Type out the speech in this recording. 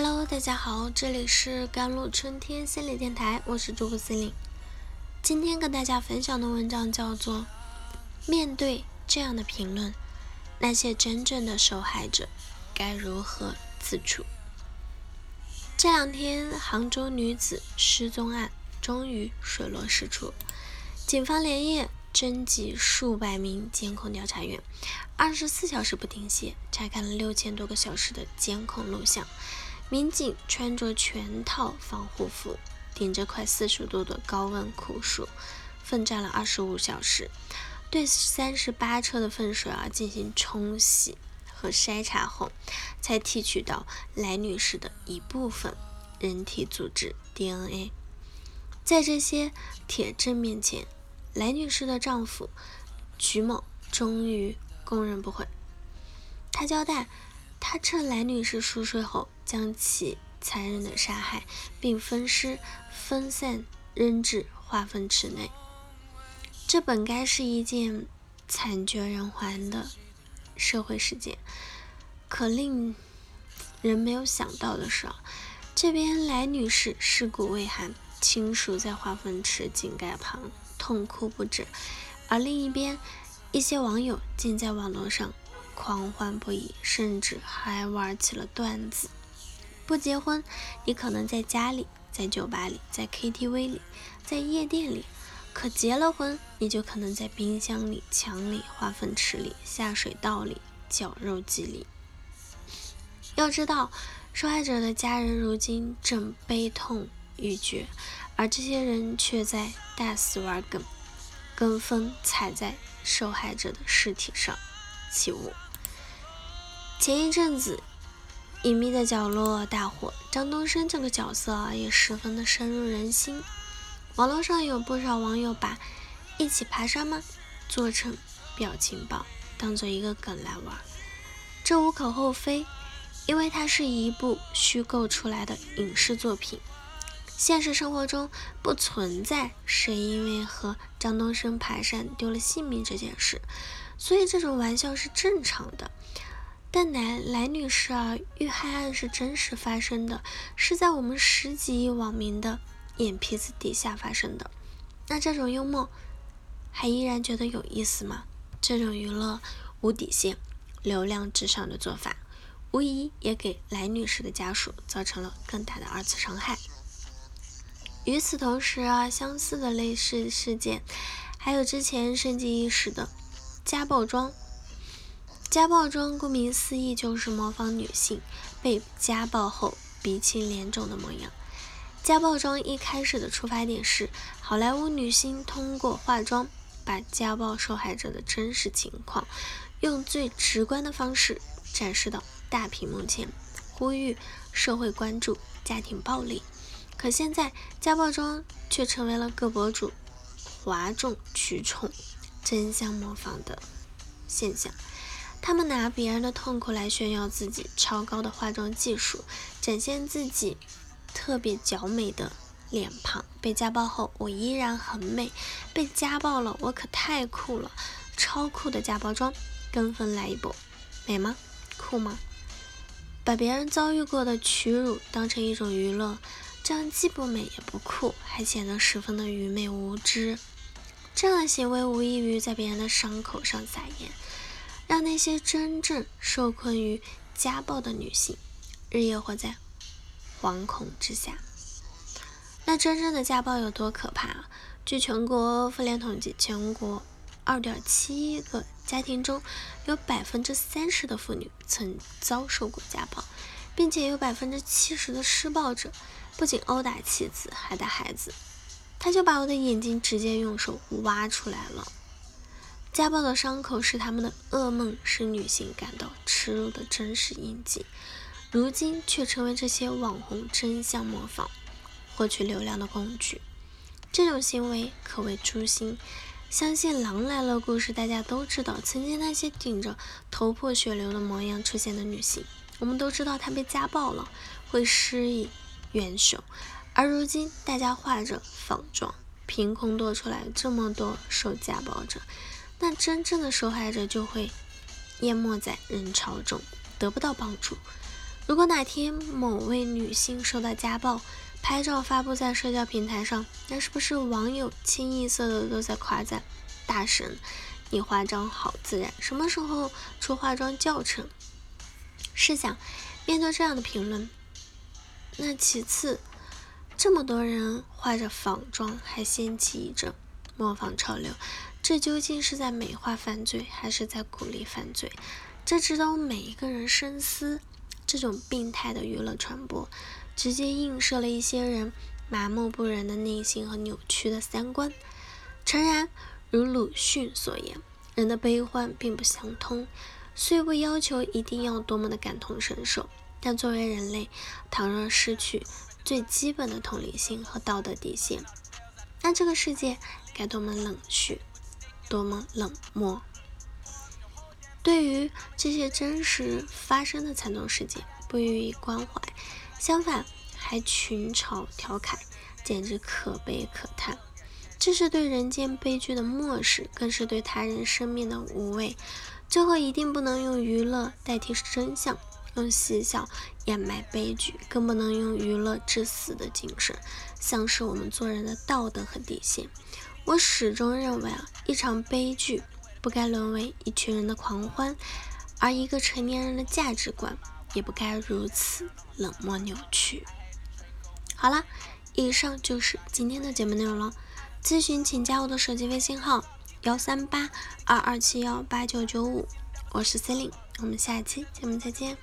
Hello，大家好，这里是甘露春天心理电台，我是主播心灵。今天跟大家分享的文章叫做《面对这样的评论，那些真正的受害者该如何自处》。这两天，杭州女子失踪案终于水落石出，警方连夜征集数百名监控调查员，二十四小时不停歇，查看了六千多个小时的监控录像。民警穿着全套防护服，顶着快四十度的高温酷暑，奋战了二十五小时，对三十八车的粪水啊进行冲洗和筛查后，才提取到来女士的一部分人体组织 DNA。在这些铁证面前，来女士的丈夫徐某终于供认不讳。他交代，他趁来女士熟睡后。将其残忍的杀害，并分尸、分散扔至化粪池内。这本该是一件惨绝人寰的社会事件，可令人没有想到的是，这边来女士尸骨未寒，亲属在化粪池井盖旁痛哭不止，而另一边，一些网友竟在网络上狂欢不已，甚至还玩起了段子。不结婚，你可能在家里，在酒吧里，在 KTV 里，在夜店里；可结了婚，你就可能在冰箱里、墙里、化粪池里、下水道里、绞肉机里。要知道，受害者的家人如今正悲痛欲绝，而这些人却在大肆玩梗，跟风踩在受害者的尸体上起舞。前一阵子。隐秘的角落大火，张东升这个角色也十分的深入人心。网络上有不少网友把“一起爬山吗”做成表情包，当做一个梗来玩。这无可厚非，因为它是一部虚构出来的影视作品。现实生活中不存在谁因为和张东升爬山丢了性命这件事，所以这种玩笑是正常的。但来来女士啊，遇害案是真实发生的，是在我们十几亿网民的眼皮子底下发生的。那这种幽默还依然觉得有意思吗？这种娱乐无底线、流量至上的做法，无疑也给来女士的家属造成了更大的二次伤害。与此同时啊，相似的类似事件还有之前盛极一时的家暴装。家暴妆顾名思义就是模仿女性被家暴后鼻青脸肿的模样。家暴妆一开始的出发点是好莱坞女星通过化妆把家暴受害者的真实情况用最直观的方式展示到大屏幕前，呼吁社会关注家庭暴力。可现在家暴妆却成为了各博主哗众取宠、争相模仿的现象。他们拿别人的痛苦来炫耀自己超高的化妆技术，展现自己特别娇美的脸庞。被家暴后，我依然很美；被家暴了，我可太酷了，超酷的家暴妆，跟风来一波，美吗？酷吗？把别人遭遇过的屈辱当成一种娱乐，这样既不美也不酷，还显得十分的愚昧无知。这样的行为无异于在别人的伤口上撒盐。让那些真正受困于家暴的女性日夜活在惶恐之下。那真正的家暴有多可怕啊？据全国妇联统计，全国二点七亿个家庭中有百分之三十的妇女曾遭受过家暴，并且有百分之七十的施暴者不仅殴打妻子，还打孩子。他就把我的眼睛直接用手挖出来了。家暴的伤口是他们的噩梦，是女性感到耻辱的真实印记，如今却成为这些网红争相模仿、获取流量的工具。这种行为可谓诛心。相信《狼来了》故事大家都知道，曾经那些顶着头破血流的模样出现的女性，我们都知道她被家暴了，会施以援手，而如今大家画着仿妆，凭空多出来这么多受家暴者。那真正的受害者就会淹没在人潮中，得不到帮助。如果哪天某位女性受到家暴，拍照发布在社交平台上，那是不是网友清一色的都在夸赞大神？你化妆好自然，什么时候出化妆教程？试想，面对这样的评论，那其次，这么多人化着仿妆还掀起一阵模仿潮流，这究竟是在美化犯罪，还是在鼓励犯罪？这值得我们每一个人深思。这种病态的娱乐传播，直接映射了一些人麻木不仁的内心和扭曲的三观。诚然，如鲁迅所言，人的悲欢并不相通，虽不要求一定要多么的感同身受，但作为人类，倘若失去最基本的同理心和道德底线，那这个世界该多么冷血，多么冷漠。对于这些真实发生的惨痛事件，不予以关怀，相反还群嘲调侃，简直可悲可叹。这是对人间悲剧的漠视，更是对他人生命的无畏。最后一定不能用娱乐代替真相，用嬉笑掩埋悲剧，更不能用娱乐致死的精神，丧失我们做人的道德和底线。我始终认为啊，一场悲剧。不该沦为一群人的狂欢，而一个成年人的价值观也不该如此冷漠扭曲。好了，以上就是今天的节目内容了。咨询请加我的手机微信号：幺三八二二七幺八九九五，我是 c e l i n e 我们下期节目再见。